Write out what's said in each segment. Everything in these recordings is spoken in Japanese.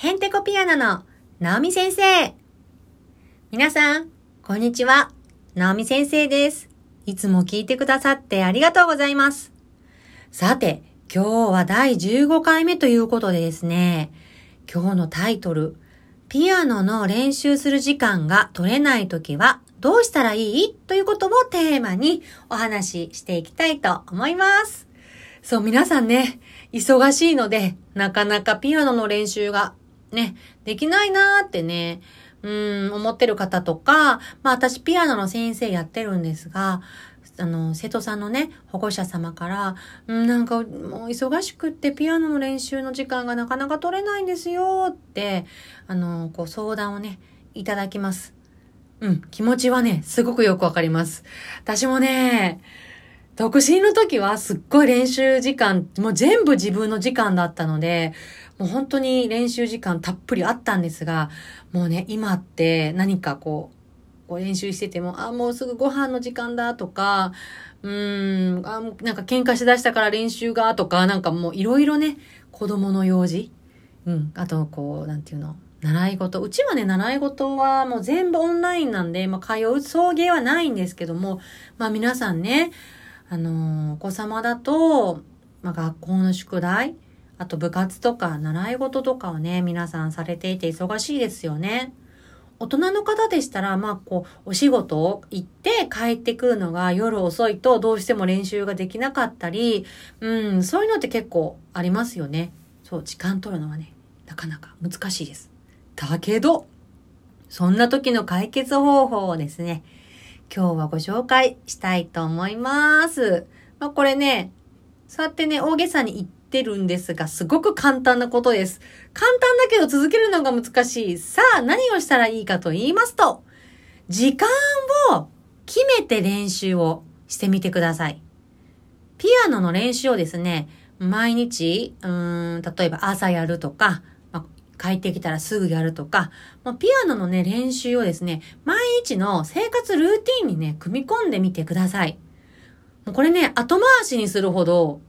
ヘンテコピアノのナオミ先生。皆さん、こんにちは。ナオミ先生です。いつも聞いてくださってありがとうございます。さて、今日は第15回目ということでですね、今日のタイトル、ピアノの練習する時間が取れないときはどうしたらいい？ということをテーマにお話ししていきたいと思います。そう、皆さんね、忙しいので、なかなかピアノの練習がね、できないなーってね、うん、思ってる方とか、まあ私ピアノの先生やってるんですが、あの、生徒さんのね、保護者様から、うん、なんかもう忙しくってピアノの練習の時間がなかなか取れないんですよって、あの、こう相談をね、いただきます。うん、気持ちはね、すごくよくわかります。私もね、独身の時はすっごい練習時間、もう全部自分の時間だったので、もう本当に練習時間たっぷりあったんですが、もうね、今って何かこう、こう練習してても、あ、もうすぐご飯の時間だとか、うーん、あ、なんか喧嘩しだしたから練習がとか、なんかもういろいろね、子供の用事。うん、あとこう、なんていうの、習い事。うちはね、習い事はもう全部オンラインなんで、まあ、通う送迎はないんですけども、まあ皆さんね、あの、お子様だと、まあ、学校の宿題、あと部活とか習い事とかをね、皆さんされていて忙しいですよね。大人の方でしたら、まあ、こう、お仕事を行って帰ってくるのが夜遅いとどうしても練習ができなかったり、うん、そういうのって結構ありますよね。そう、時間取るのはね、なかなか難しいです。だけど、そんな時の解決方法をですね、今日はご紹介したいと思います。まあ、これね、そうやってね、大げさに言ってるんですが、すごく簡単なことです。簡単だけど続けるのが難しい。さあ、何をしたらいいかと言いますと、時間を決めて練習をしてみてください。ピアノの練習をですね、毎日、うーん、例えば朝やるとかま、帰ってきたらすぐやるとか、もうピアノのね、練習をですね、毎日の生活ルーティンにね、組み込んでみてください。これね、後回しにするほど、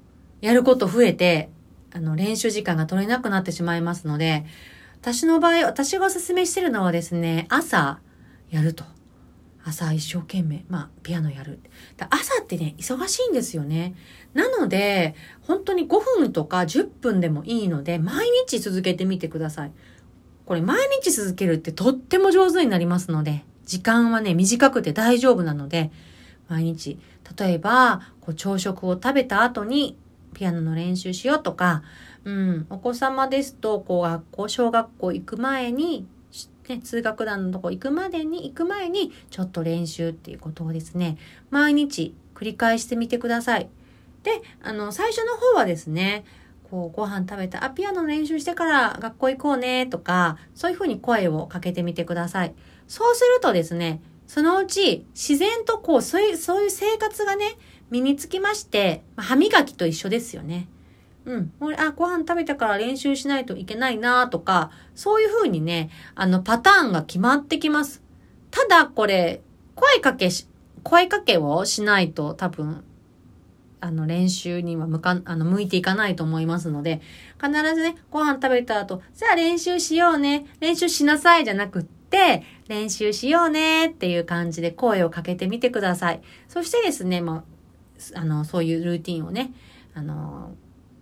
やること増えて、あの、練習時間が取れなくなってしまいますので、私の場合、私がお勧めしてるのはですね、朝やると。朝一生懸命、まあ、ピアノやる。朝ってね、忙しいんですよね。なので、本当に5分とか10分でもいいので、毎日続けてみてください。これ、毎日続けるってとっても上手になりますので、時間はね、短くて大丈夫なので、毎日、例えば、こう朝食を食べた後に、ピアノの練習しようとか、うん、お子様ですと、こう学校、小学校行く前に、ね、通学団のとこ行くまでに、行く前に、ちょっと練習っていうことをですね、毎日繰り返してみてください。で、あの、最初の方はですね、こう、ご飯食べた、あ、ピアノの練習してから学校行こうね、とか、そういうふうに声をかけてみてください。そうするとですね、そのうち自然とこう、そういう、そういう生活がね、身につきまして、まあ、歯磨きと一緒ですよね。うん。俺あ、ご飯食べたから練習しないといけないなとか、そういうふうにね、あの、パターンが決まってきます。ただ、これ、声かけし、声かけをしないと多分、あの、練習には向か、あの、向いていかないと思いますので、必ずね、ご飯食べた後、さあ練習しようね、練習しなさいじゃなくって、練習しようねっていう感じで声をかけてみてください。そしてですね、まあ、あの、そういうルーティンをね、あの、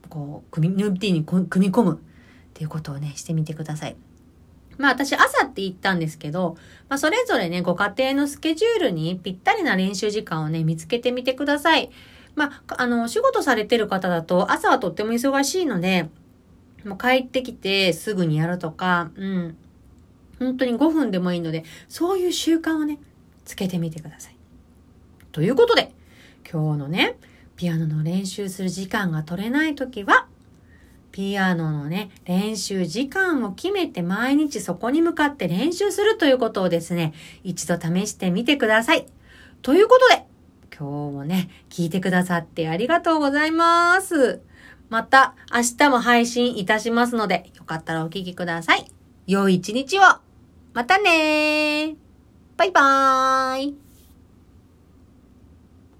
こう、組み、ルーティンに組み込むっていうことをね、してみてください。まあ私朝って言ったんですけど、まあそれぞれね、ご家庭のスケジュールにぴったりな練習時間をね、見つけてみてください。まあ、あの、仕事されてる方だと朝はとっても忙しいので、もう帰ってきてすぐにやるとか、うん。本当に5分でもいいので、そういう習慣をね、つけてみてください。ということで、今日のね、ピアノの練習する時間が取れないときは、ピアノのね、練習時間を決めて毎日そこに向かって練習するということをですね、一度試してみてください。ということで、今日もね、聞いてくださってありがとうございます。また明日も配信いたしますので、よかったらお聞きください。良い一日をまたねーバイバーイ